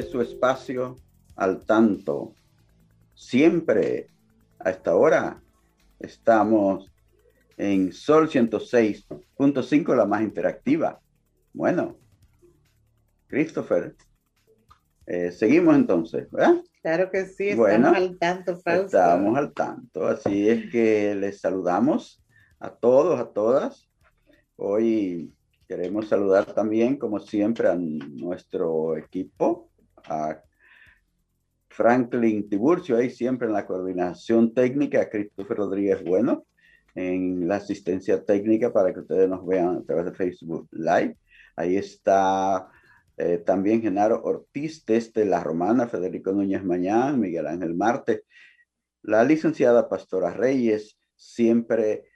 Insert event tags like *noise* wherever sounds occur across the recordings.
De su espacio al tanto. Siempre a esta hora estamos en Sol 106.5, la más interactiva. Bueno, Christopher, eh, seguimos entonces, ¿verdad? Claro que sí, estamos al tanto, Fausto. Estamos al tanto, así es que les saludamos a todos, a todas. Hoy Queremos saludar también, como siempre, a nuestro equipo, a Franklin Tiburcio, ahí siempre en la coordinación técnica, a Christopher Rodríguez Bueno, en la asistencia técnica para que ustedes nos vean a través de Facebook Live. Ahí está eh, también Genaro Ortiz desde La Romana, Federico Núñez Mañán, Miguel Ángel Marte, la licenciada Pastora Reyes, siempre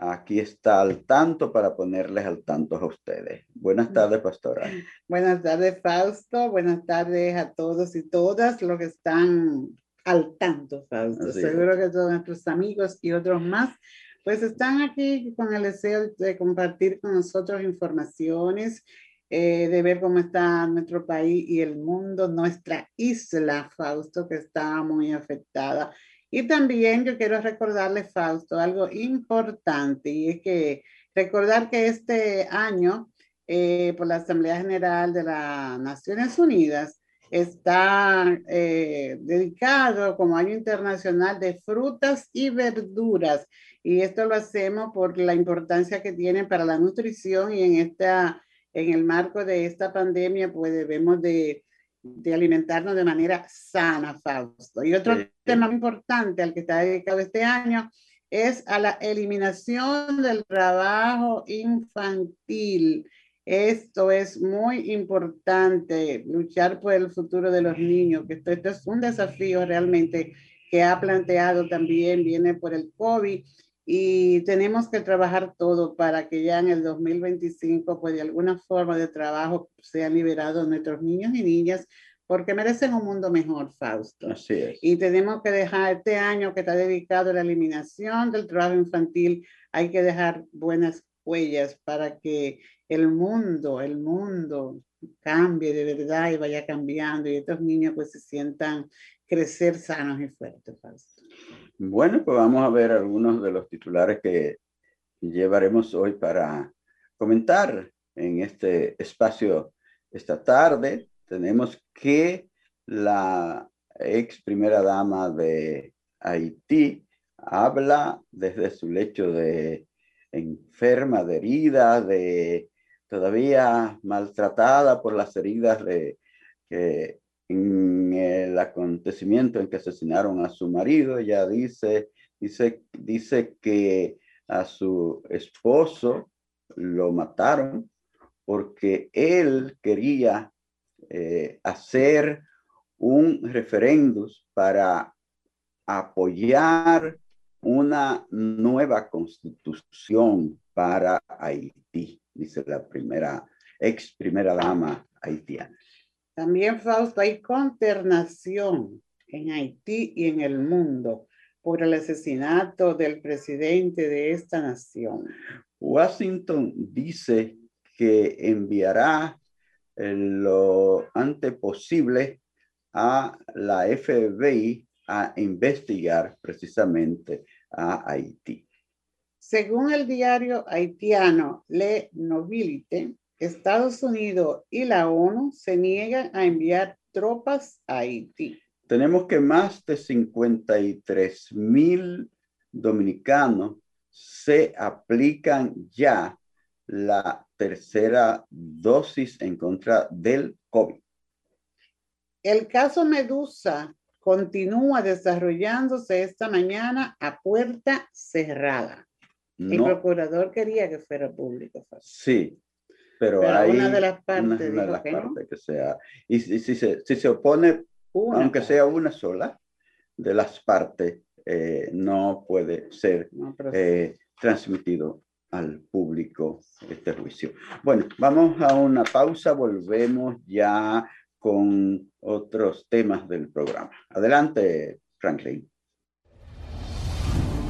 aquí está al tanto para ponerles al tanto a ustedes. Buenas tardes, pastora. Buenas tardes, Fausto. Buenas tardes a todos y todas los que están al tanto, Fausto. Seguro que todos nuestros amigos y otros más, pues están aquí con el deseo de compartir con nosotros informaciones, eh, de ver cómo está nuestro país y el mundo, nuestra isla, Fausto, que está muy afectada y también yo quiero recordarle, Fausto, algo importante, y es que recordar que este año, eh, por la Asamblea General de las Naciones Unidas, está eh, dedicado como año internacional de frutas y verduras. Y esto lo hacemos por la importancia que tiene para la nutrición y en, esta, en el marco de esta pandemia, pues debemos de de alimentarnos de manera sana, Fausto. Y otro tema importante al que está dedicado este año es a la eliminación del trabajo infantil. Esto es muy importante, luchar por el futuro de los niños, que esto, esto es un desafío realmente que ha planteado también, viene por el COVID y tenemos que trabajar todo para que ya en el 2025, pues de alguna forma de trabajo sean liberados nuestros niños y niñas, porque merecen un mundo mejor, Fausto. Así es. Y tenemos que dejar este año que está dedicado a la eliminación del trabajo infantil, hay que dejar buenas huellas para que el mundo, el mundo cambie de verdad y vaya cambiando y estos niños pues se sientan crecer sanos y fuertes, Fausto. Bueno, pues vamos a ver algunos de los titulares que llevaremos hoy para comentar en este espacio esta tarde. Tenemos que la ex primera dama de Haití habla desde su lecho de enferma, de herida, de todavía maltratada por las heridas de que en el acontecimiento en que asesinaron a su marido, ella dice, dice, dice que a su esposo lo mataron porque él quería eh, hacer un referéndum para apoyar una nueva constitución para Haití, dice la primera, ex primera dama haitiana. También, Fausto, hay consternación en Haití y en el mundo por el asesinato del presidente de esta nación. Washington dice que enviará eh, lo antes posible a la FBI a investigar precisamente a Haití. Según el diario haitiano Le Nobilité, Estados Unidos y la ONU se niegan a enviar tropas a Haití. Tenemos que más de 53 mil dominicanos se aplican ya la tercera dosis en contra del COVID. El caso Medusa continúa desarrollándose esta mañana a puerta cerrada. El procurador quería que fuera público. Sí, pero, hay una de las partes, que, sea. Y si, se, si se opone, aunque sea una sola de las partes, eh, no puede ser eh, transmitido al público este juicio. Bueno, vamos a una pausa, volvemos ya con otros temas del programa. Adelante, Franklin.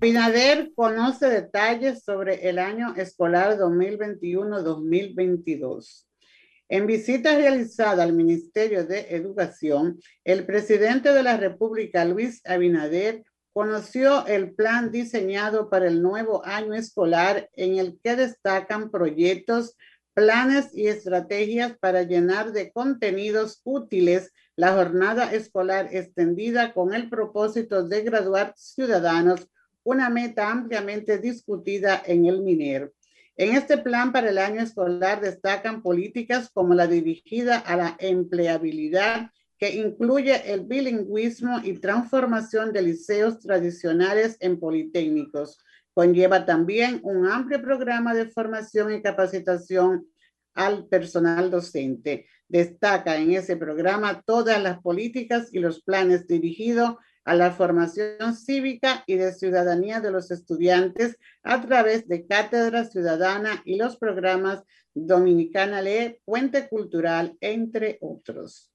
Binader conoce detalles sobre el año escolar 2021-2022. En visita realizada al Ministerio de Educación, el presidente de la República, Luis Abinader, conoció el plan diseñado para el nuevo año escolar en el que destacan proyectos, planes y estrategias para llenar de contenidos útiles la jornada escolar extendida con el propósito de graduar ciudadanos una meta ampliamente discutida en el MINER. En este plan para el año escolar destacan políticas como la dirigida a la empleabilidad, que incluye el bilingüismo y transformación de liceos tradicionales en politécnicos. Conlleva también un amplio programa de formación y capacitación al personal docente. Destaca en ese programa todas las políticas y los planes dirigidos a la formación cívica y de ciudadanía de los estudiantes a través de Cátedra Ciudadana y los programas Dominicana Lee, Puente Cultural, entre otros.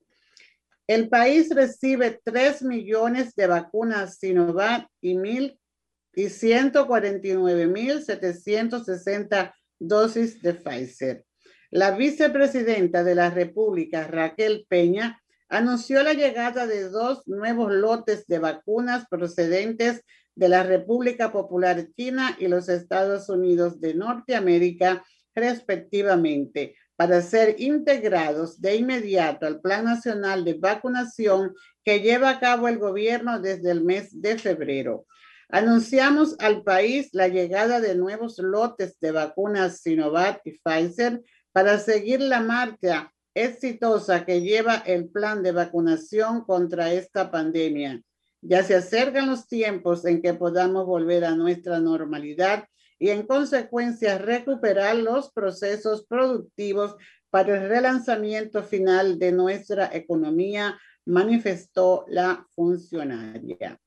El país recibe 3 millones de vacunas Sinovac y, mil, y 149.760 dosis de Pfizer. La vicepresidenta de la República, Raquel Peña, anunció la llegada de dos nuevos lotes de vacunas procedentes de la República Popular China y los Estados Unidos de Norteamérica, respectivamente, para ser integrados de inmediato al Plan Nacional de Vacunación que lleva a cabo el gobierno desde el mes de febrero. Anunciamos al país la llegada de nuevos lotes de vacunas Sinovac y Pfizer para seguir la marcha exitosa que lleva el plan de vacunación contra esta pandemia. Ya se acercan los tiempos en que podamos volver a nuestra normalidad y en consecuencia recuperar los procesos productivos para el relanzamiento final de nuestra economía, manifestó la funcionaria.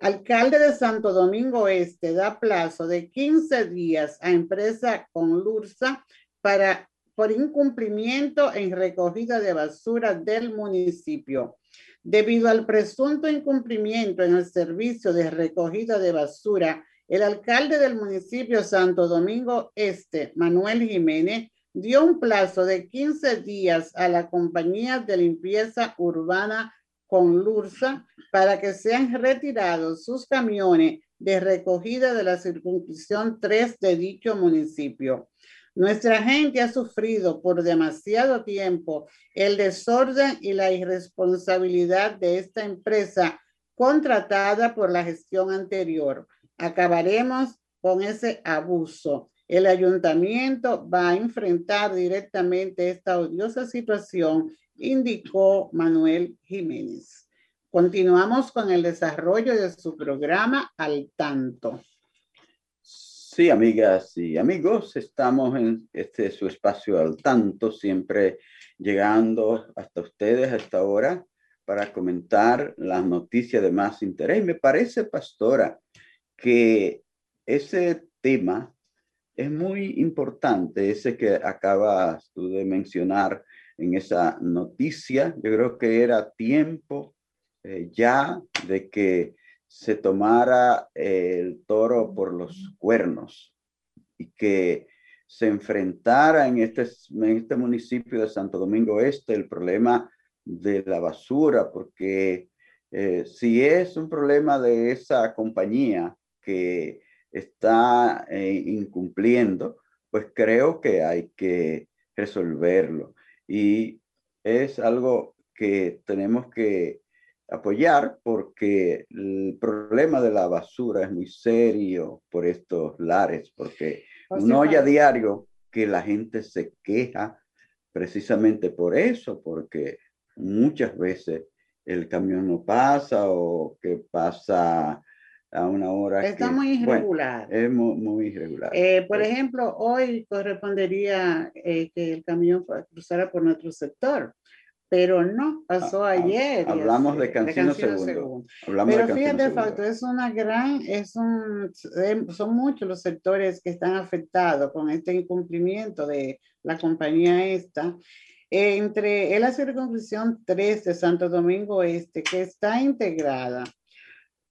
Alcalde de Santo Domingo Este da plazo de 15 días a empresa Conlursa para por incumplimiento en recogida de basura del municipio. Debido al presunto incumplimiento en el servicio de recogida de basura, el alcalde del municipio Santo Domingo Este, Manuel Jiménez, dio un plazo de 15 días a la compañía de limpieza urbana Conlursa para que sean retirados sus camiones de recogida de la circunscripción 3 de dicho municipio. Nuestra gente ha sufrido por demasiado tiempo el desorden y la irresponsabilidad de esta empresa contratada por la gestión anterior. Acabaremos con ese abuso. El ayuntamiento va a enfrentar directamente esta odiosa situación, indicó Manuel Jiménez. Continuamos con el desarrollo de su programa al tanto. Sí, amigas y amigos, estamos en este su espacio al tanto, siempre llegando hasta ustedes a esta hora para comentar las noticias de más interés. Me parece, pastora, que ese tema es muy importante, ese que acabas tú de mencionar en esa noticia. Yo creo que era tiempo eh, ya de que se tomara el toro por los cuernos y que se enfrentara en este, en este municipio de Santo Domingo Este el problema de la basura, porque eh, si es un problema de esa compañía que está eh, incumpliendo, pues creo que hay que resolverlo. Y es algo que tenemos que apoyar porque el problema de la basura es muy serio por estos lares, porque no hay a diario que la gente se queja precisamente por eso, porque muchas veces el camión no pasa o que pasa a una hora. Está muy irregular. es muy, irregular. Eh, por ejemplo, hoy correspondería eh, que el camión cruzara por nuestro sector, pero no, pasó ah, ah, ayer. Hablamos de Cancino, segundo. pero fíjate, Facto, es una gran, es un, son muchos los sectores que están afectados con este incumplimiento de la compañía esta. Entre la circunscripción 3 de Santo Domingo Este, que está integrada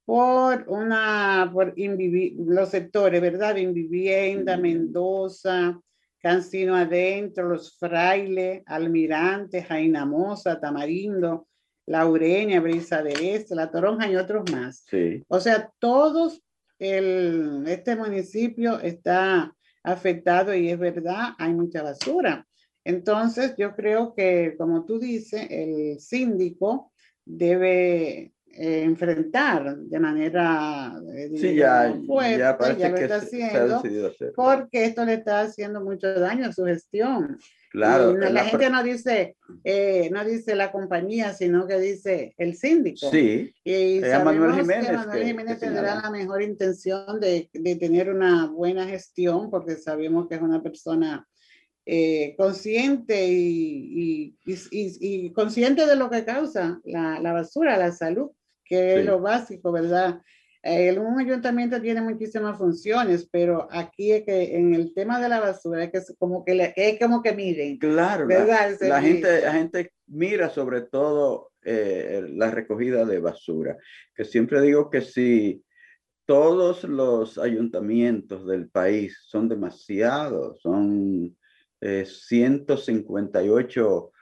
por una, por los sectores, ¿verdad? Invivienda, Mendoza, Cancino Adentro, Los Frailes, Almirante, Jainamosa, Tamarindo, Laureña, Brisa de Este, La Toronja y otros más. Sí. O sea, todos, el, este municipio está afectado y es verdad, hay mucha basura. Entonces, yo creo que, como tú dices, el síndico debe eh, enfrentar de manera eh, sí, ya, fuerte, ya, ya lo está haciendo, porque esto le está haciendo mucho daño a su gestión. Claro. la, gente no dice, eh, no dice la compañía, sino que dice el síndico. Sí. Y Manuel Jiménez, que Manuel Jiménez tendrá la mejor intención de, de, tener una buena gestión, porque sabemos que es una persona consciente y, y, y, consciente de lo que causa la, la basura, la salud que es lo básico, ¿verdad? El, un ayuntamiento tiene muchísimas funciones, pero aquí es que en el tema de la basura es que es como que, le, es como que miren. Claro, ¿verdad? La, gente, la gente mira sobre todo eh, la recogida de basura, que siempre digo que si todos los ayuntamientos del país son demasiados, son eh, 158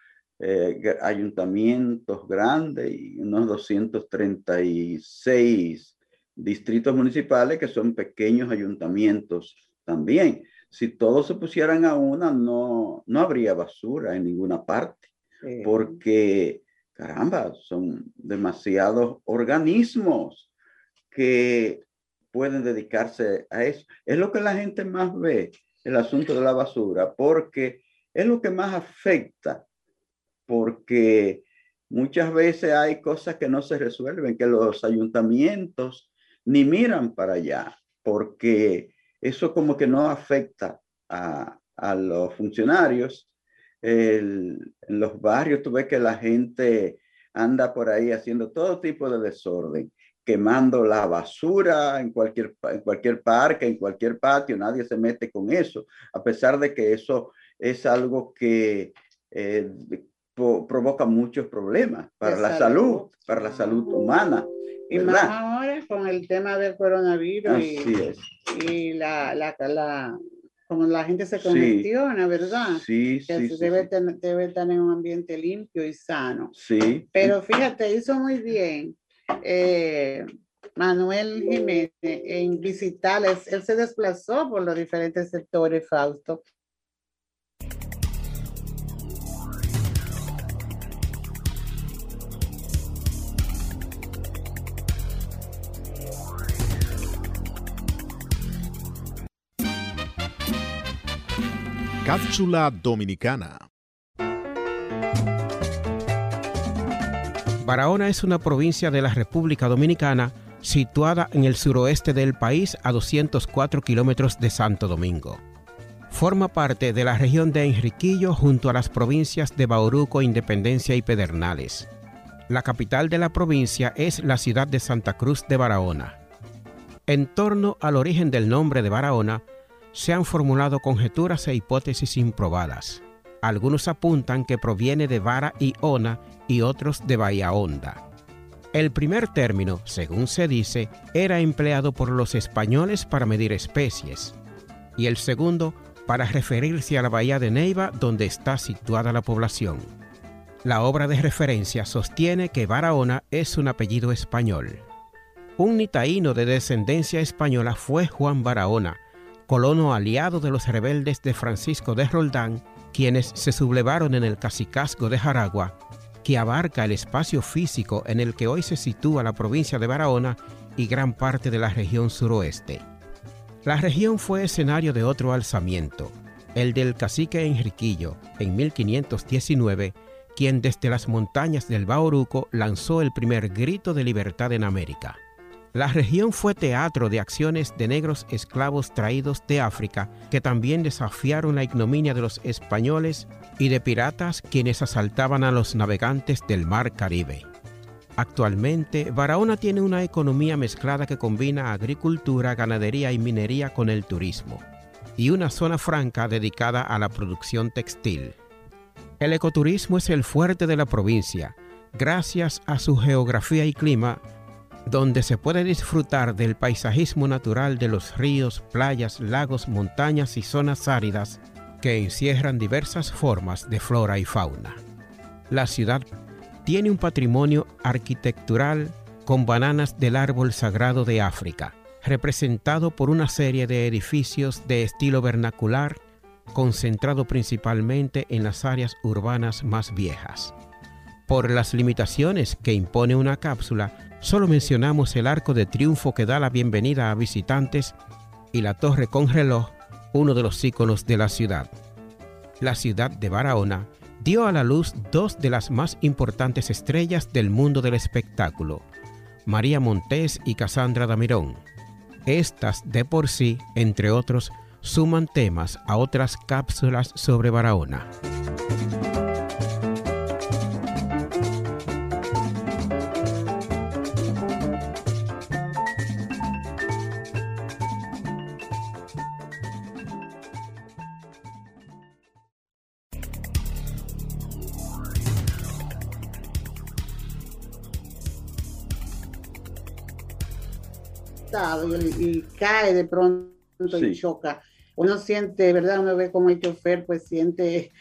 eh, ayuntamientos grandes y unos 236 distritos municipales que son pequeños ayuntamientos también. Si todos se pusieran a una, no, no habría basura en ninguna parte, porque, caramba, son demasiados organismos que pueden dedicarse a eso. Es lo que la gente más ve, el asunto de la basura, porque es lo que más afecta porque muchas veces hay cosas que no se resuelven, que los ayuntamientos ni miran para allá, porque eso como que no afecta a, los funcionarios. en los barrios tú ves que la gente anda por ahí haciendo todo tipo de desorden, quemando la basura en cualquier, en cualquier parque, en cualquier patio, nadie se mete con eso, a pesar de que eso es algo que eh, provoca muchos problemas para la salud. para la salud humana. Y más ahora con el tema del coronavirus y, la, la, la, como la gente se congestiona, ¿verdad? Sí, que sí, debe, debe estar en un ambiente limpio y sano. Sí. Pero fíjate, hizo muy bien eh, Manuel Jiménez en visitarles. Él se desplazó por los diferentes sectores, Fausto, Cápsula Dominicana. Barahona es una provincia de la República Dominicana situada en el suroeste del país a 204 kilómetros de Santo Domingo. Forma parte de la región de Enriquillo junto a las provincias de Bauruco, Independencia y Pedernales. La capital de la provincia es la ciudad de Santa Cruz de Barahona. En torno al origen del nombre de Barahona, se han formulado conjeturas e hipótesis improbadas. Algunos apuntan que proviene de vara y ona y otros de bahía honda. El primer término, según se dice, era empleado por los españoles para medir especies, y el segundo para referirse a la bahía de Neiva donde está situada la población. La obra de referencia sostiene que Barahona es un apellido español. Un nitaíno de descendencia española fue Juan Barahona, colono aliado de los rebeldes de Francisco de Roldán, quienes se sublevaron en el cacicazgo de Jaragua, que abarca el espacio físico en el que hoy se sitúa la provincia de Barahona y gran parte de la región suroeste. La región fue escenario de otro alzamiento, el del cacique Enriquillo, en 1519, quien desde las montañas del Bauruco lanzó el primer grito de libertad en América. La región fue teatro de acciones de negros esclavos traídos de África que también desafiaron la ignominia de los españoles y de piratas quienes asaltaban a los navegantes del mar Caribe. Actualmente, Barahona tiene una economía mezclada que combina agricultura, ganadería y minería con el turismo, y una zona franca dedicada a la producción textil. El ecoturismo es el fuerte de la provincia, gracias a su geografía y clima donde se puede disfrutar del paisajismo natural de los ríos, playas, lagos, montañas y zonas áridas que encierran diversas formas de flora y fauna. La ciudad tiene un patrimonio arquitectural con bananas del árbol sagrado de África, representado por una serie de edificios de estilo vernacular, concentrado principalmente en las áreas urbanas más viejas. Por las limitaciones que impone una cápsula, Solo mencionamos el arco de triunfo que da la bienvenida a visitantes y la torre con reloj, uno de los íconos de la ciudad. La ciudad de Barahona dio a la luz dos de las más importantes estrellas del mundo del espectáculo, María Montés y Cassandra Damirón. Estas de por sí, entre otros, suman temas a otras cápsulas sobre Barahona. Y, cae de pronto y choca. Uno siente, ¿verdad? Uno ve como el chofer pues siente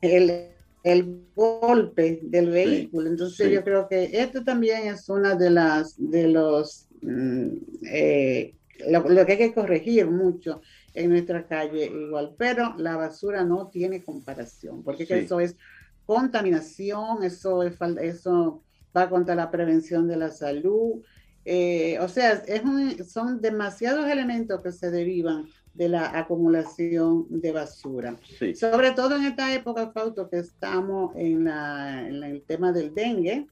el, el golpe del vehículo. Entonces yo creo que esto también es una de las, de los, mm, eh, lo, que hay que corregir mucho en nuestra calle igual, pero la basura no tiene comparación, porque eso es contaminación, eso, es, eso va contra la prevención de la salud, eh, o sea, es son demasiados elementos que se derivan de la acumulación de basura. Sobre todo en esta época, Fausto, que estamos en, el tema del dengue,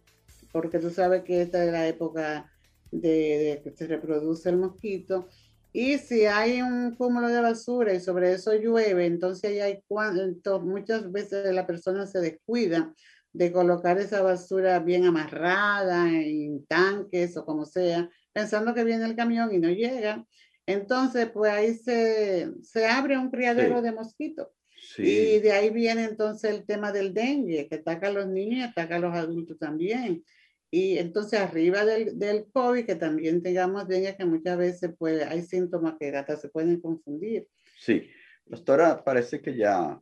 porque tú sabes que esta es la época de, que se reproduce el mosquito. Y si hay un cúmulo de basura y sobre eso llueve, entonces hay muchas veces la persona se descuida de colocar esa basura bien amarrada en tanques o como sea, pensando que viene el camión y no llega. Entonces, pues ahí se, se abre un criadero de mosquitos. Y de ahí viene entonces el tema del dengue, que ataca a los niños y ataca a los adultos también. Y entonces arriba del, del COVID, que también tengamos dengue, que muchas veces pues, hay síntomas que hasta se pueden confundir. Sí, doctora, parece que ya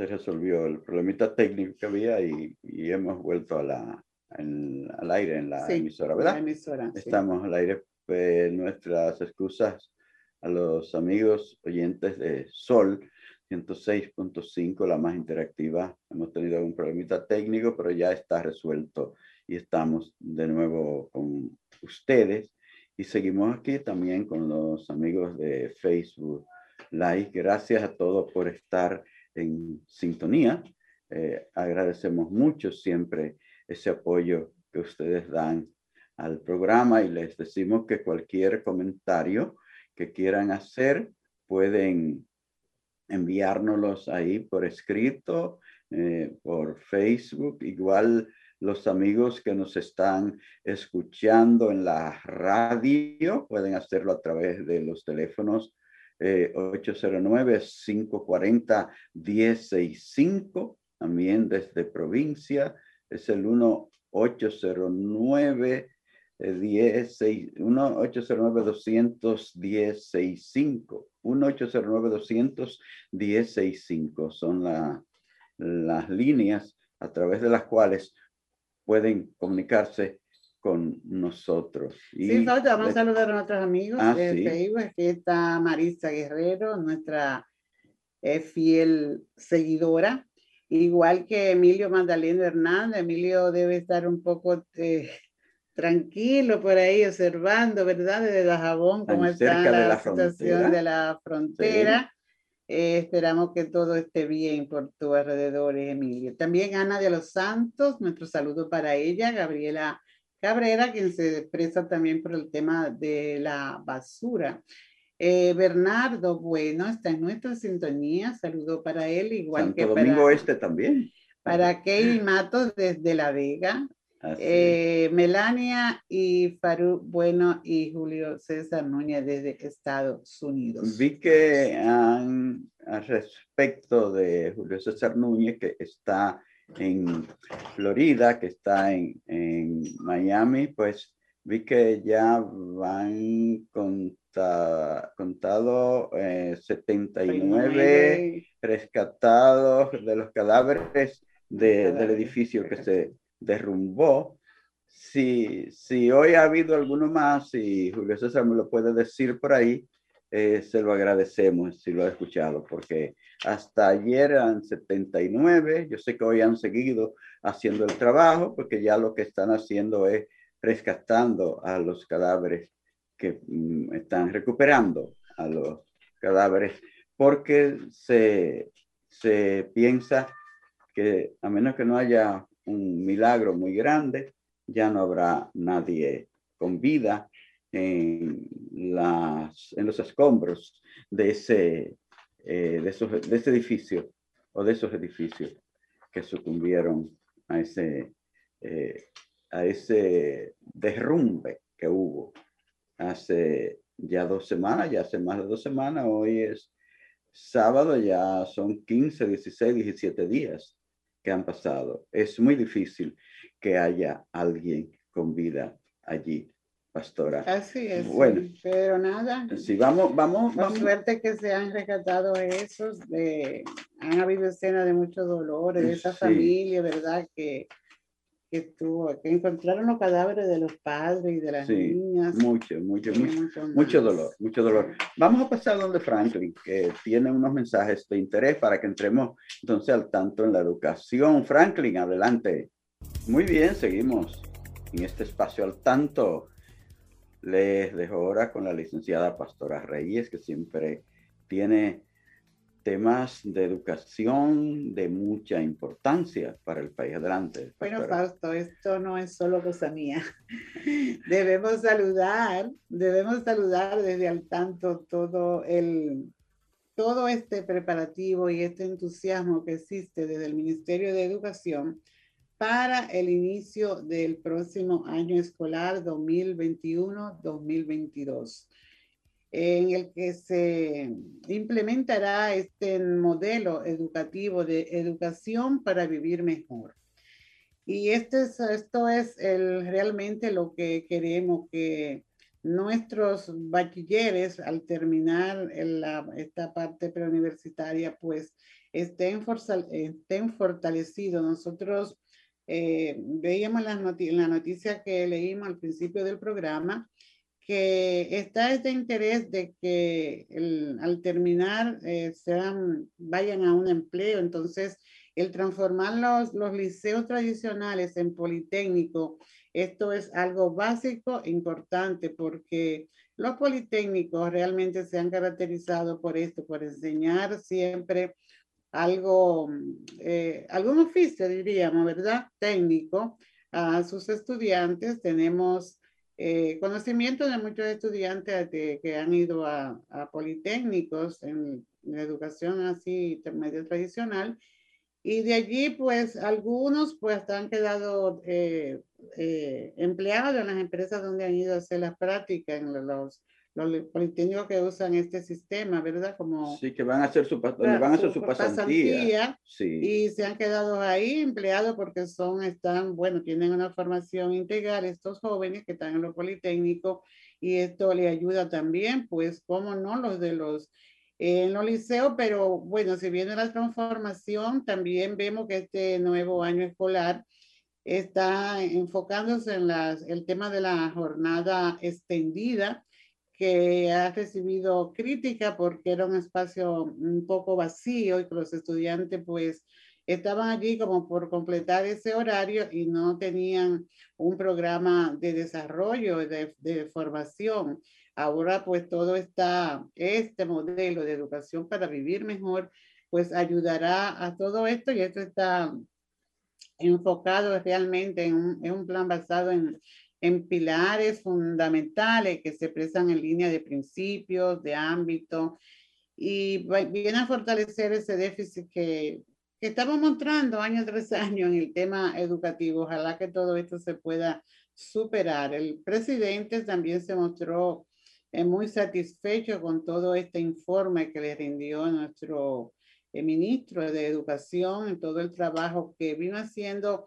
se resolvió el problemita técnico que había y, y hemos vuelto a la, al aire en la emisora, ¿verdad? emisora, Estamos al aire. Pues, nuestras excusas a los amigos oyentes de Sol 106.5, la más interactiva. Hemos tenido un problemita técnico, pero ya está resuelto y estamos de nuevo con ustedes. Y seguimos aquí también con los amigos de Facebook Live. Gracias a todos por estar en sintonía. Eh, agradecemos mucho siempre ese apoyo que ustedes dan al programa y les decimos que cualquier comentario que quieran hacer pueden enviárnoslos ahí por escrito, eh, por Facebook, igual los amigos que nos están escuchando en la radio pueden hacerlo a través de los teléfonos 809-540-1065, también desde provincia, es el 1-809. 1-809-210-65. 1-809-210-65 son la, las líneas a través de las cuales pueden comunicarse con nosotros. sí, vamos a saludar a nuestros amigos ah, de Facebook. Aquí está Marisa Guerrero, nuestra eh, fiel seguidora. Igual que Emilio Magdaleno Hernández. Emilio debe estar un poco eh, tranquilo por ahí observando, ¿verdad? Desde Dajabón, cómo está la, situación de la frontera. Eh, esperamos que todo esté bien por tu alrededor, Emilio. También Ana de los Santos, nuestro saludo para ella, Gabriela Cabrera, quien se expresa también por el tema de la basura. Eh, Bernardo, bueno, está en nuestra sintonía. Saludo para él, igual que Domingo Este también. Para Key Matos desde La Vega. Eh, Melania y Farú Bueno y Julio César Núñez desde Estados Unidos. Vi que al respecto de Julio César Núñez, que está en Florida, que está en, en Miami, pues vi que ya van contado 79 eh, rescatados de los cadáveres del edificio que se derrumbó. Si, si hoy ha habido alguno más, y Julio César me lo puede decir por ahí, eh, se lo agradecemos si lo ha escuchado, porque hasta ayer eran 79, yo sé que hoy han seguido haciendo el trabajo, porque ya lo que están haciendo es rescatando a los cadáveres que mm, están recuperando a los cadáveres, porque se, se piensa que a menos que no haya un milagro muy grande, ya no habrá nadie con vida en, las, en los escombros de ese, eh, de, esos, de ese edificio o de esos edificios que sucumbieron a ese, eh, a ese derrumbe que hubo hace ya dos semanas, ya hace más de dos semanas, hoy es sábado, ya son 15, 16, 17 días que han pasado. Es muy difícil que haya alguien con vida allí, pastora. Así es. Bueno, pero nada. Sí, vamos, vamos. Con suerte que se han rescatado esos. De, han habido escenas de mucho dolor de esa familia, ¿verdad? Que, que tuvo, que encontraron los cadáveres de los padres y de las niñas. Mucho, mucho, mucho, mucho, dolor, mucho dolor. Vamos a pasar donde Franklin, que tiene unos mensajes de interés para que entremos entonces al tanto en la educación. Franklin, adelante. Muy bien, seguimos en este espacio al tanto. Les dejo ahora con la licenciada Pastora Reyes, que siempre tiene temas de educación de mucha importancia para el país. Adelante. Bueno, Fausto, esto no es solo cosa mía. *laughs* Debemos saludar, debemos saludar desde al tanto todo el todo este preparativo y este entusiasmo que existe desde el Ministerio de Educación para el inicio del próximo año escolar 2021-2022 en el que se implementará este modelo educativo de educación para vivir mejor. Y este es, esto es el, realmente lo que queremos que nuestros bachilleres al terminar esta parte preuniversitaria pues estén, estén fortalecidos. Nosotros eh, veíamos la, la noticia que leímos al principio del programa que está este interés de que al terminar eh, sean, vayan a un empleo. Entonces, el transformar los, los liceos tradicionales en politécnico, esto es algo básico, importante, porque los politécnicos realmente se han caracterizado por esto, por enseñar siempre algo, eh, algún oficio, diríamos, ¿verdad? Técnico a sus estudiantes. Tenemos eh, conocimiento de muchos estudiantes que han ido a, politécnicos en, educación así medio tradicional y de allí pues algunos pues han quedado eh, eh, empleados en las empresas donde han ido a hacer las prácticas en los los politécnicos que usan este sistema, ¿verdad? Como sí, que van a hacer su, van a hacer su pasantía, sí. y se han quedado ahí empleados porque son, están, bueno, tienen una formación integral estos jóvenes que están en los politécnicos y esto le ayuda también, pues, como no, los de los en los liceos, pero bueno, si viene la transformación, también vemos que este nuevo año escolar está enfocándose en las, el tema de la jornada extendida, que ha recibido crítica porque era un espacio un poco vacío y que los estudiantes pues estaban allí como por completar ese horario y no tenían un programa de desarrollo, de, de formación. Ahora pues todo está, este modelo de educación para vivir mejor, pues ayudará a todo esto y esto está enfocado realmente en un, en un plan basado en, en pilares fundamentales que se expresan en línea de principios, de ámbito, y viene a fortalecer ese déficit que, que estamos mostrando año tras *laughs* año en el tema educativo. Ojalá que todo esto se pueda superar. El presidente también se mostró eh, muy satisfecho con todo este informe que le rindió nuestro el ministro de Educación en todo el trabajo que vino haciendo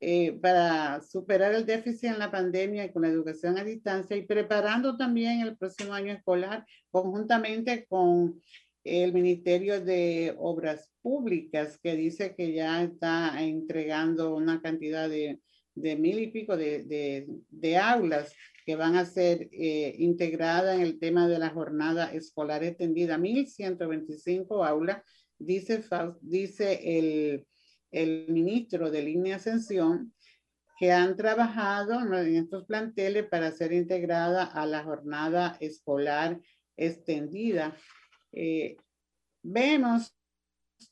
eh, para superar el déficit en la pandemia y con la educación a distancia y preparando también el próximo año escolar conjuntamente con el Ministerio de Obras Públicas que dice que ya está entregando una cantidad de, de mil y pico de, de, de, aulas que van a ser eh, integradas en el tema de la jornada escolar extendida, 1.125 aulas dice, dice el, el ministro de Línea Ascensión, que han trabajado en estos planteles para ser integrada a la jornada escolar extendida. Eh, vemos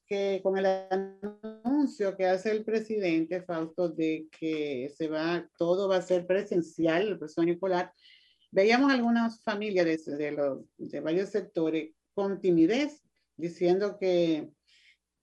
que con el anuncio que hace el presidente Fausto de que se va, todo va a ser presencial, el proceso escolar, veíamos algunas familias de, de, los, de varios sectores con timidez diciendo que,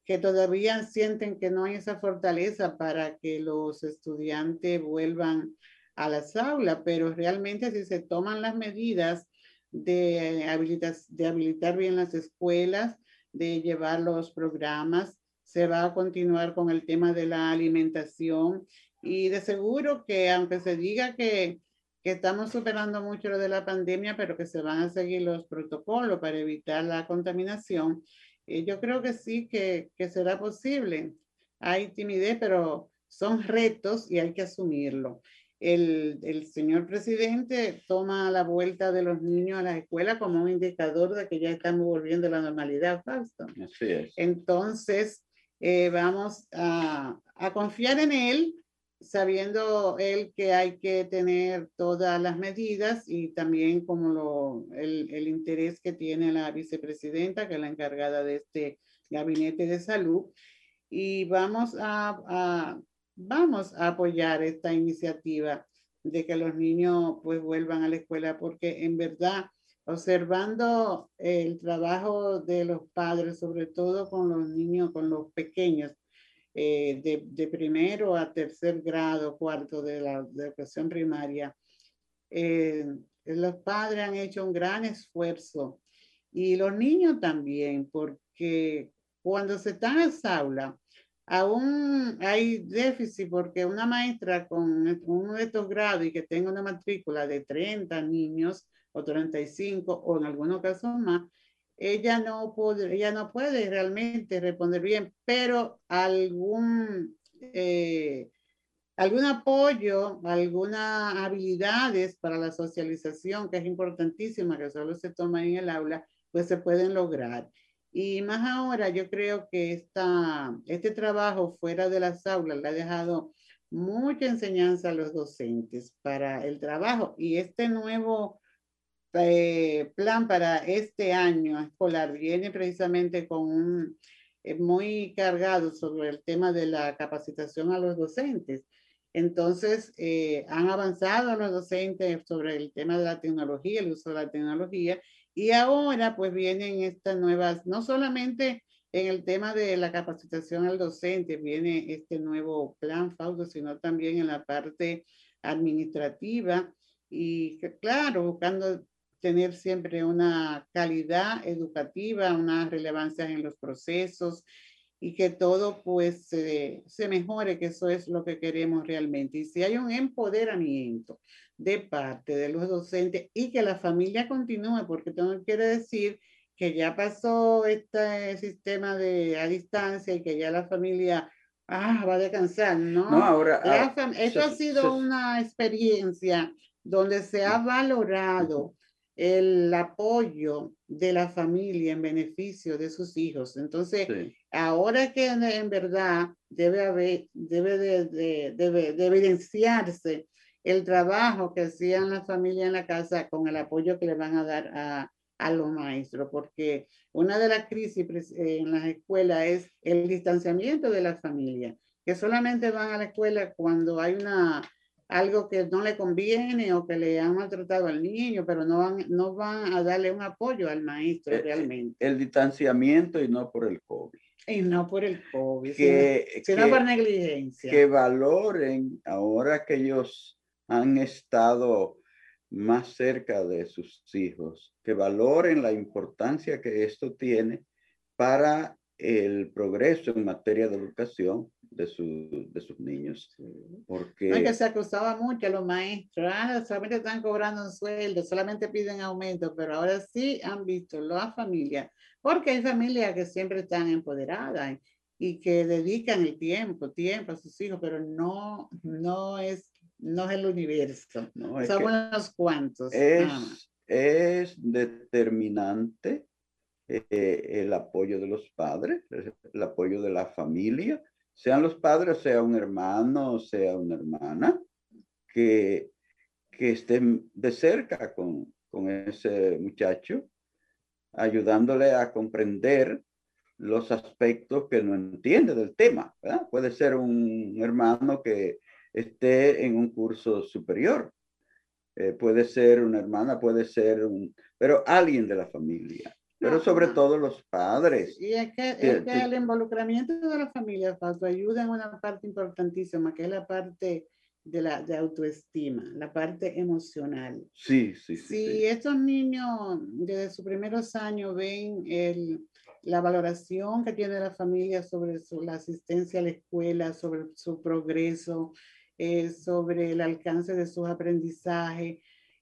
que todavía sienten que no hay esa fortaleza para que los estudiantes vuelvan a las aulas, pero realmente si se toman las medidas de, habilitar, de habilitar bien las escuelas, de llevar los programas, se va a continuar con el tema de la alimentación y de seguro que aunque se diga que, que estamos superando mucho lo de la pandemia, pero que se van a seguir los protocolos para evitar la contaminación. Eh, yo creo que sí, que, que será posible. Hay timidez, pero son retos y hay que asumirlo. El, el, señor presidente toma la vuelta de los niños a la escuela como un indicador de que ya estamos volviendo a la normalidad, Fausto. Así es. Entonces, eh, vamos a, a, confiar en él sabiendo él que hay que tener todas las medidas y también como lo, el, el, interés que tiene la vicepresidenta, que es la encargada de este gabinete de salud. Y vamos a, a, vamos a apoyar esta iniciativa de que los niños pues vuelvan a la escuela, porque en verdad, observando el trabajo de los padres, sobre todo con los niños, con los pequeños, eh, de, de, primero a tercer grado, cuarto de la educación primaria, eh, los padres han hecho un gran esfuerzo y los niños también, porque cuando se está en aula, aún hay déficit porque una maestra con uno de estos grados y que tenga una matrícula de 30 niños o 35 o en algunos casos más, ella no ella no puede realmente responder bien, pero algún, eh, algún apoyo, algunas habilidades para la socialización, que es importantísima, que solo se toma en el aula, pues se pueden lograr. Y más ahora, yo creo que esta, este trabajo fuera de las aulas le ha dejado mucha enseñanza a los docentes para el trabajo y este nuevo eh, plan para este año escolar viene precisamente con un eh, muy cargado sobre el tema de la capacitación a los docentes. Entonces, eh, han avanzado los docentes sobre el tema de la tecnología, el uso de la tecnología, y ahora pues vienen estas nuevas, no solamente en el tema de la capacitación al docente, viene este nuevo plan FAUDO, sino también en la parte administrativa y claro, buscando tener siempre una calidad educativa, una relevancia en los procesos y que todo pues se mejore, que eso es lo que queremos realmente. Y si hay un empoderamiento de parte de los docentes y que la familia continúe, porque todo quiere decir que ya pasó este sistema de a distancia y que ya la familia Ah, va a descansar, ¿no? No, ahora. ah, esto ha sido una experiencia donde se ha valorado el apoyo de la familia en beneficio de sus hijos. Entonces, ahora que en, verdad debe haber, debe de, de, evidenciarse el trabajo que hacían las familias en la casa con el apoyo que le van a dar a, a los maestros, porque una de las crisis en las escuelas es el distanciamiento de la familia, que solamente van a la escuela cuando hay una algo que no le conviene o que le han maltratado al niño, pero no van, no van a darle un apoyo al maestro eh, eh, realmente. El distanciamiento y no por el COVID. Y no por el COVID, que, sino, por negligencia. Que valoren ahora que ellos han estado más cerca de sus hijos, que valoren la importancia que esto tiene para el progreso en materia de educación de, de sus niños. Porque... que se acusaba mucho a los maestros, ah, solamente están cobrando un sueldo, solamente piden aumento, pero ahora sí han visto las familias, porque hay familias que siempre están empoderadas y que dedican el tiempo, tiempo a sus hijos, pero no, no es, no es el universo, no, son unos cuantos. Es, es determinante eh, el apoyo de los padres, el apoyo de la familia, sean los padres, sea un hermano, sea una hermana, que, que estén de cerca con, con ese muchacho, ayudándole a comprender los aspectos que no entiende del tema. Puede ser un hermano que esté en un curso superior, eh, puede ser una hermana, puede ser un, pero alguien de la familia pero sobre todo los padres. Y es que, el involucramiento de la familia, ayuda en una parte importantísima, que es la parte de la de autoestima, la parte emocional. Sí, sí, sí. Si estos niños desde sus primeros años ven el, la valoración que tiene la familia sobre su, la asistencia a la escuela, sobre su progreso, eh, sobre el alcance de sus aprendizajes,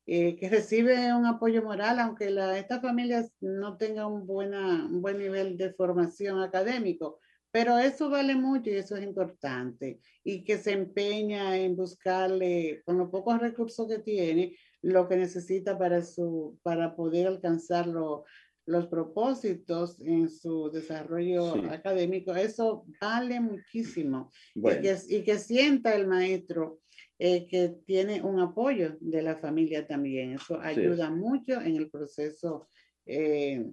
eh, que recibe un apoyo moral, aunque la, estas familias no tengan un, buena, un buen nivel de formación académico, pero eso vale mucho y eso es importante. Y que se empeña en buscarle, con los pocos recursos que tiene, lo que necesita para, su, para poder alcanzar los propósitos en su desarrollo académico. Eso vale muchísimo. Y, que, y que sienta el maestro eh, que tiene un apoyo de la familia también. Eso ayuda mucho en el proceso eh,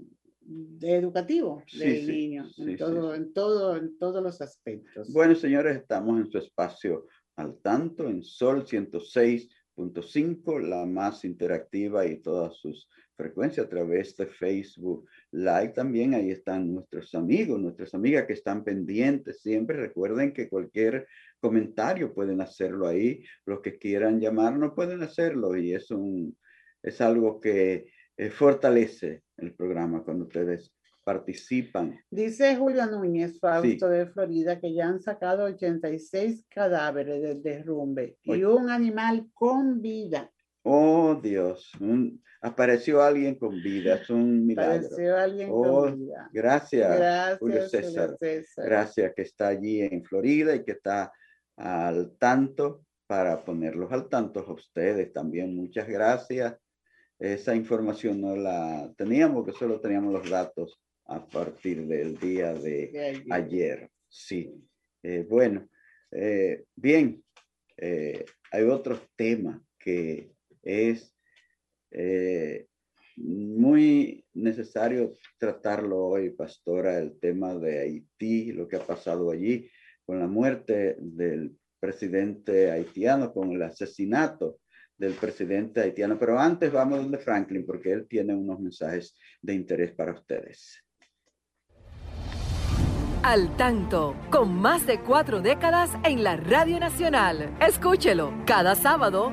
educativo del niño, en, todo, en, todo, en todos los aspectos. Bueno, señores, estamos en su espacio al tanto, en Sol 106.5, la más interactiva y todas sus frecuencias a través de Facebook Live también. Ahí están nuestros amigos, nuestras amigas que están pendientes siempre. Recuerden que cualquier comentario, pueden hacerlo ahí. Los que quieran llamarnos pueden hacerlo y es, un, es algo que eh, fortalece el programa cuando ustedes participan. Dice Julio Núñez, Fausto de Florida, que ya han sacado 86 cadáveres del derrumbe y un animal con vida. Oh Dios, apareció alguien con vida, es un milagro. Apareció alguien con oh, vida. Gracias, gracias Julio César. Gracias que está allí en Florida y que está al tanto para ponerlos al tanto a ustedes también. Muchas gracias. Esa información no la teníamos, que solo teníamos los datos a partir del día de, ayer. Sí. Eh, bueno, eh, bien, eh, hay otro tema que es muy necesario tratarlo hoy, pastora, el tema de Haití, lo que ha pasado allí con la muerte del presidente haitiano, con el asesinato del presidente haitiano. Pero antes vamos donde Franklin, porque él tiene unos mensajes de interés para ustedes. Al tanto, con más de cuatro décadas en la Radio Nacional. Escúchelo cada sábado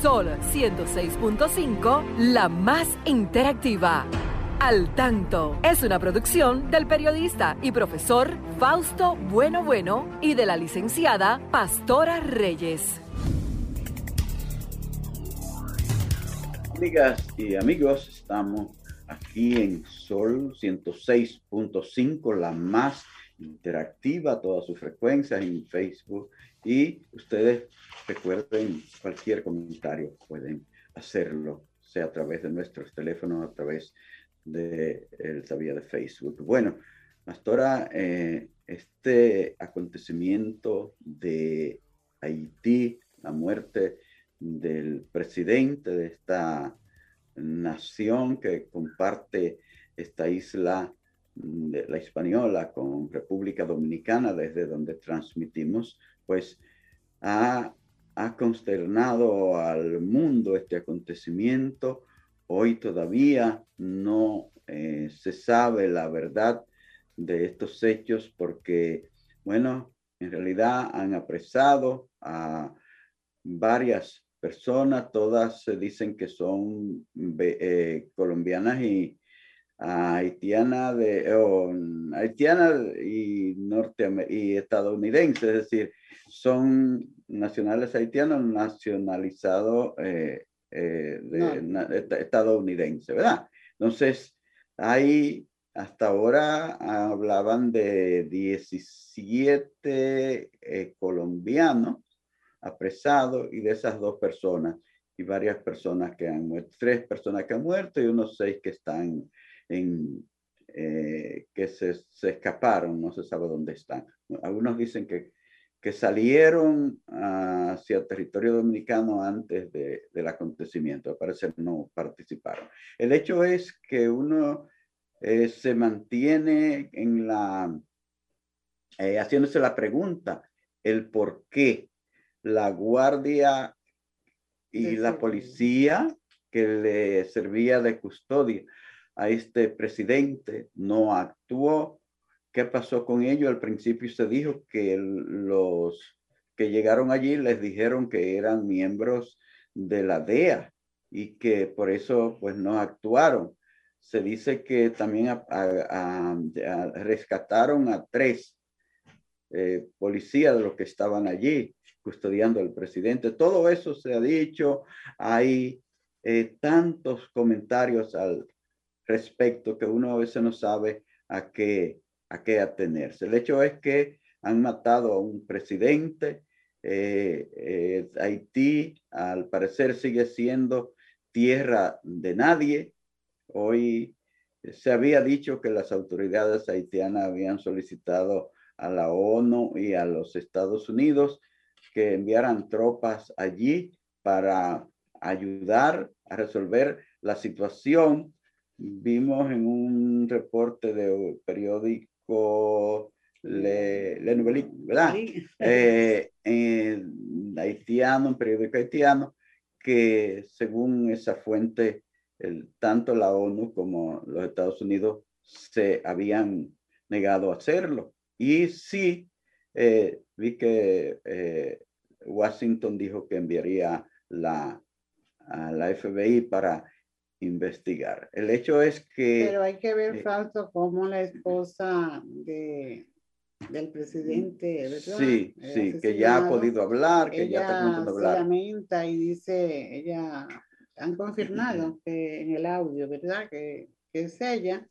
Sol 106.5, la más interactiva. Al tanto es una producción del periodista y profesor Fausto Bueno Bueno y de la licenciada Pastora Reyes. Amigas y amigos, estamos aquí en Sol 106.5, la más interactiva, todas sus frecuencias en Facebook. Y ustedes recuerden cualquier comentario, pueden hacerlo, sea a través de nuestros teléfonos, a través de la vía de Facebook. Bueno, Pastora, eh, este acontecimiento de Haití, la muerte del presidente de esta nación que comparte esta isla de la española con República Dominicana, desde donde transmitimos, pues ha, consternado al mundo este acontecimiento. Hoy todavía no eh, se sabe la verdad de estos hechos porque, bueno, en realidad han apresado a varias personas, todas se dicen que son eh, colombianas y haitianas de, haitiana y, norte, y estadounidenses, es decir, son nacionales haitianos nacionalizados eh, eh, de, estadounidense, ¿verdad? Entonces, hay hasta ahora hablaban de 17 colombianos apresado y de esas dos personas y varias personas que han muerto, tres personas que han muerto y unos seis que están en, eh, que se, se, escaparon, no se sabe dónde están. Algunos dicen que, que salieron hacia el territorio dominicano antes de, del acontecimiento, al parecer no participaron. El hecho es que uno eh, se mantiene en la, eh, haciéndose la pregunta, el por qué la guardia y la policía que le servía de custodia a este presidente no actuó. ¿Qué pasó con ellos? Al principio se dijo que los que llegaron allí les dijeron que eran miembros de la DEA y que por eso pues no actuaron. Se dice que también rescataron a tres eh, policías de los que estaban allí custodiando al presidente. Todo eso se ha dicho. Hay eh, tantos comentarios al respecto que uno a veces no sabe a qué, a qué atenerse. El hecho es que han matado a un presidente. Eh, eh, Haití, al parecer, sigue siendo tierra de nadie. Hoy se había dicho que las autoridades haitianas habían solicitado a la ONU y a los Estados Unidos que enviaran tropas allí para ayudar a resolver la situación. Vimos en un reporte de periódico Le, Le ¿verdad? Eh, haitiano, un periódico haitiano, que según esa fuente, el, tanto la ONU como los Estados Unidos se habían negado a hacerlo. Y sí, eh, vi que eh, Washington dijo que enviaría la, a la FBI para investigar. El hecho es que... Pero hay que ver, eh, Fausto, cómo la esposa de, del presidente, ¿verdad? Sí, sí, que ya ha podido hablar, que ya está comenzando hablar. Se lamenta y dice, ella, han confirmado que en el audio, ¿verdad? Que, que es ella.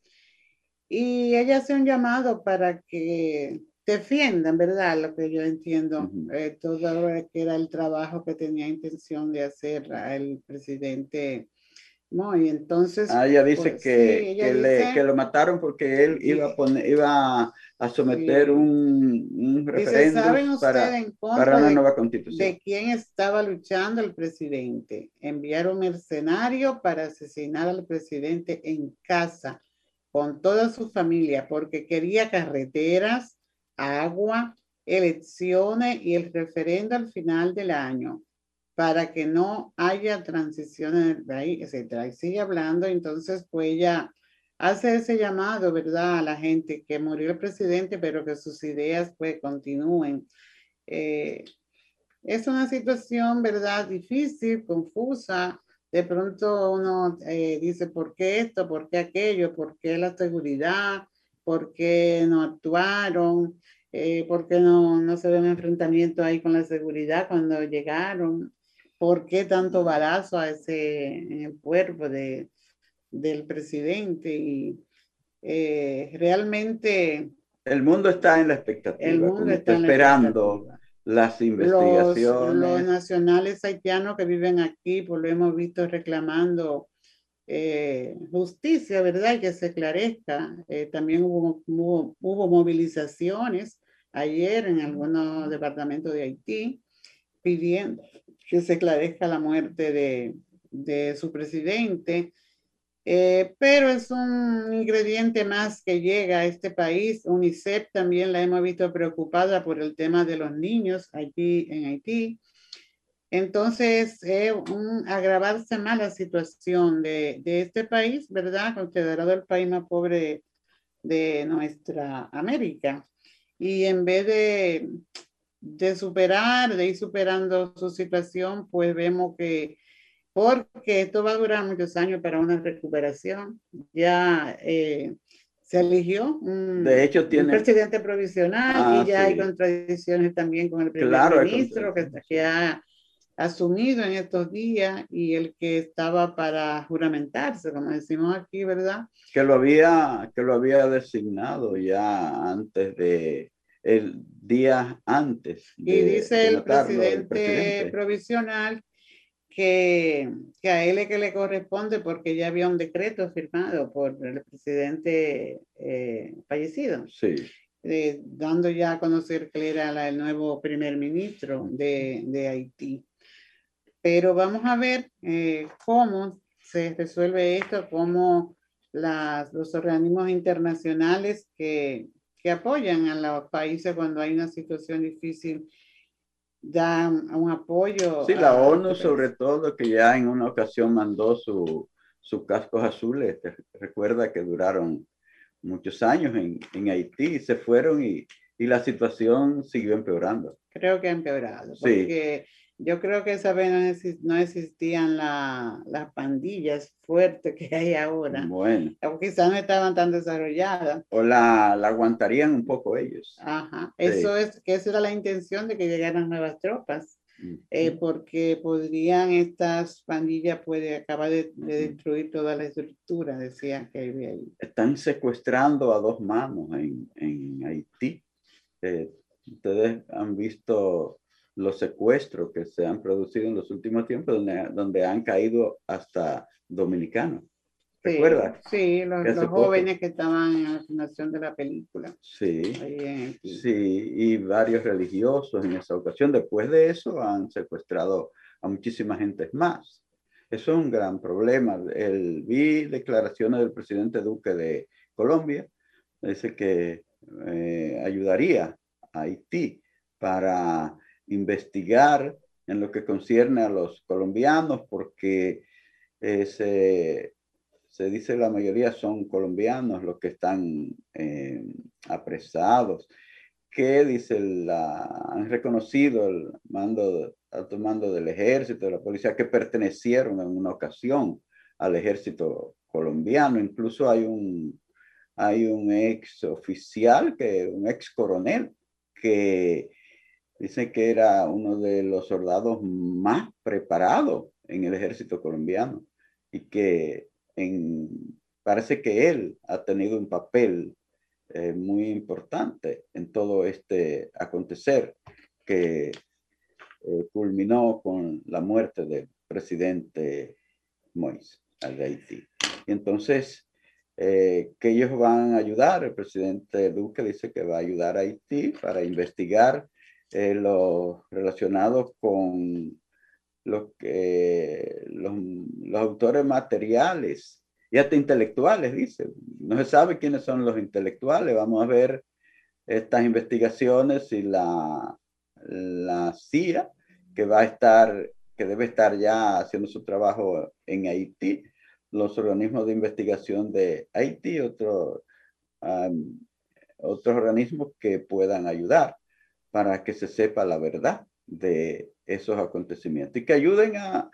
Y ella hace un llamado para que defiendan, ¿verdad? Lo que yo entiendo, eh, todo lo que era el trabajo que tenía intención de hacer el presidente. No, y entonces... Ah, ella dice, pues, que, que, le, que, lo mataron porque él iba a, poner, iba a someter un, un referéndum para, para una nueva constitución. De quién estaba luchando el presidente. Enviaron mercenario para asesinar al presidente en casa con toda su familia porque quería carreteras, agua, elecciones y el referendo al final del año para que no haya transiciones ahí, etcétera. Y sigue hablando, entonces pues ella hace ese llamado, ¿verdad? A la gente que murió el presidente, pero que sus ideas pues continúen. Eh, es una situación, ¿verdad? Difícil, confusa. De pronto uno eh, dice, ¿por qué esto? ¿Por qué aquello? ¿Por qué la seguridad? ¿Por qué no actuaron? Eh, ¿Por qué no, no se ve un enfrentamiento ahí con la seguridad cuando llegaron? ¿Por qué tanto balazo a ese, en el cuerpo de, del presidente? Y eh, realmente... El mundo está en la expectativa. El mundo está, esperando las investigaciones. Los, nacionales haitianos que viven aquí, pues lo hemos visto reclamando eh, justicia, ¿verdad? Que se esclarezca. Eh, también hubo, hubo, movilizaciones ayer en algunos departamentos de Haití pidiendo que se esclarezca la muerte de, de su presidente. Eh, pero es un ingrediente más que llega a este país. UNICEF también la hemos visto preocupada por el tema de los niños aquí en Haití. Entonces, es un agravarse más la situación de, de, este país, ¿verdad? Considerado el país más pobre de, nuestra América. Y en vez de, de superar, de ir superando su situación, pues vemos que porque esto va a durar muchos años para una recuperación. Ya eh, se eligió un, de hecho, tiene... presidente provisional y ah, ya hay contradicciones también con el primer ministro que, que, ha asumido en estos días y el que estaba para juramentarse, como decimos aquí, ¿verdad? Que lo había, que lo había designado ya antes de el día antes. y dice el presidente provisional que, que, a él es que le corresponde porque ya había un decreto firmado por el presidente eh, fallecido. Sí. Eh, dando ya a conocer que era el nuevo primer ministro de, de Haití. Pero vamos a ver eh, cómo se resuelve esto, cómo las, los organismos internacionales que, que apoyan a los países cuando hay una situación difícil da un apoyo. Sí, la ONU sobre todo, que ya en una ocasión mandó sus su cascos azules, recuerda que duraron muchos años en, en Haití, se fueron y, y, la situación siguió empeorando. Creo que ha empeorado, porque yo creo que esa vez no, existían las pandillas fuertes que hay ahora. Bueno. O quizás no estaban tan desarrolladas. O la, la aguantarían un poco ellos. Ajá. Eso es, que esa era la intención de que llegaran nuevas tropas. Eh, porque podrían estas pandillas puede acabar de, destruir toda la estructura, decían que había ahí. Están secuestrando a dos manos en, en Haití. Eh, ustedes han visto los secuestros que se han producido en los últimos tiempos, donde, donde han caído hasta dominicanos. ¿Recuerdas? Sí, los, jóvenes que estaban en la filmación de la película. Sí, sí, y varios religiosos en esa ocasión. Después de eso han secuestrado a muchísimas gentes más. Eso es un gran problema. El, vi declaraciones del presidente Duque de Colombia. Dice que eh, ayudaría a Haití para investigar en lo que concierne a los colombianos, porque eh, se, se, dice la mayoría son colombianos los que están eh, apresados, que dice la, han reconocido el mando, alto mando del ejército, de la policía, que pertenecieron en una ocasión al ejército colombiano. Incluso hay un, hay un ex oficial, que, un ex coronel, que Dicen que era uno de los soldados más preparados en el ejército colombiano y que parece que él ha tenido un papel eh, muy importante en todo este acontecer que eh, culminó con la muerte del presidente Moïse al de Haití. Y entonces, eh, que ellos van a ayudar, el presidente Duque dice que va a ayudar a Haití para investigar eh, los relacionados con los, los, autores materiales y hasta intelectuales, dice. No se sabe quiénes son los intelectuales. Vamos a ver estas investigaciones y la, la CIA, que va a estar, que debe estar ya haciendo su trabajo en Haití, los organismos de investigación de Haití, otros otros organismos que puedan ayudar para que se sepa la verdad de esos acontecimientos y que ayuden a,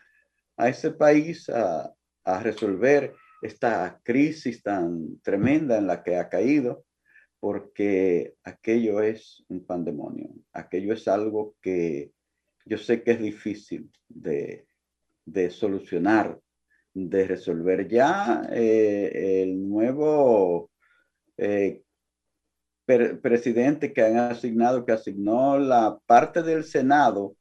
a ese país a, a resolver esta crisis tan tremenda en la que ha caído, porque aquello es un pandemonio, aquello es algo que yo sé que es difícil de, de solucionar, de resolver. Ya eh, el nuevo eh, presidente que han asignado, que asignó la parte del Senado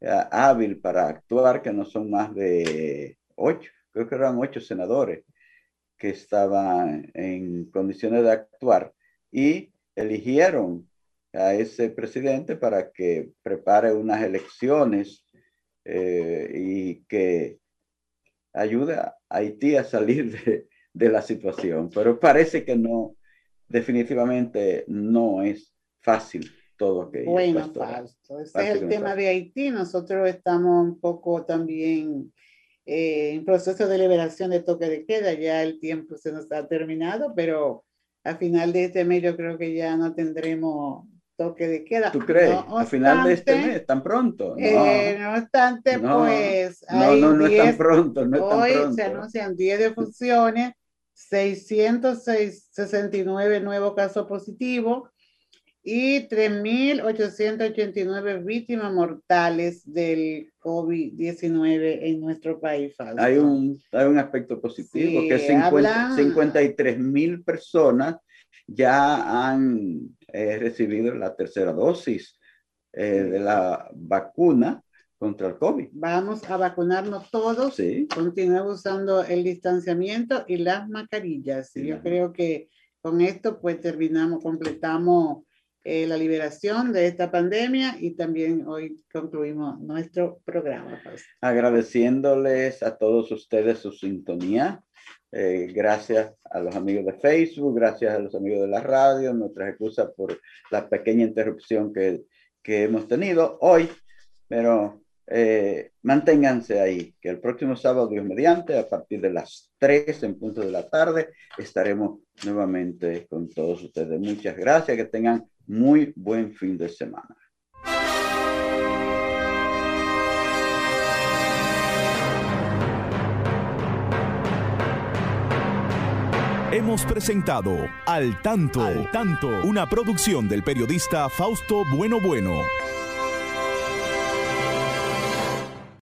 eh, hábil para actuar, que no son más de ocho, creo que eran ocho senadores que estaban en condiciones de actuar y eligieron a ese presidente para que prepare unas elecciones eh, y que ayude a Haití a salir de, de la situación. Pero parece que no, definitivamente no es fácil todo que Bueno, Fausto, ese es el tema de Haití. Nosotros estamos un poco también eh, en proceso de liberación de toque de queda. Ya el tiempo se nos ha terminado, pero a final de este mes yo creo que ya no tendremos toque de queda. ¿Tú crees? a final de este mes, tan pronto. No, eh, no obstante, pues. No, no, no es tan pronto. No es tan hoy pronto. se anuncian 10 defunciones 669 nuevos casos positivos y 3.889 víctimas mortales del COVID-19 en nuestro país. Hay un, hay un aspecto positivo, que 53 mil personas ya han eh, recibido la tercera dosis eh, de la vacuna contra el COVID. Vamos a vacunarnos todos. Sí. Continuar usando el distanciamiento y las mascarillas. Sí, Yo creo que con esto pues terminamos, completamos eh, la liberación de esta pandemia y también hoy concluimos nuestro programa. Agradeciéndoles a todos ustedes su sintonía. Eh, gracias a los amigos de Facebook, gracias a los amigos de la radio, nuestras excusas por la pequeña interrupción que, que hemos tenido hoy, pero eh, manténganse ahí, que el próximo sábado, Dios mediante, a partir de las 3 en punto de la tarde, estaremos nuevamente con todos ustedes. Muchas gracias, que tengan muy buen fin de semana. Hemos presentado Al Tanto, Al Tanto, una producción del periodista Fausto Bueno Bueno.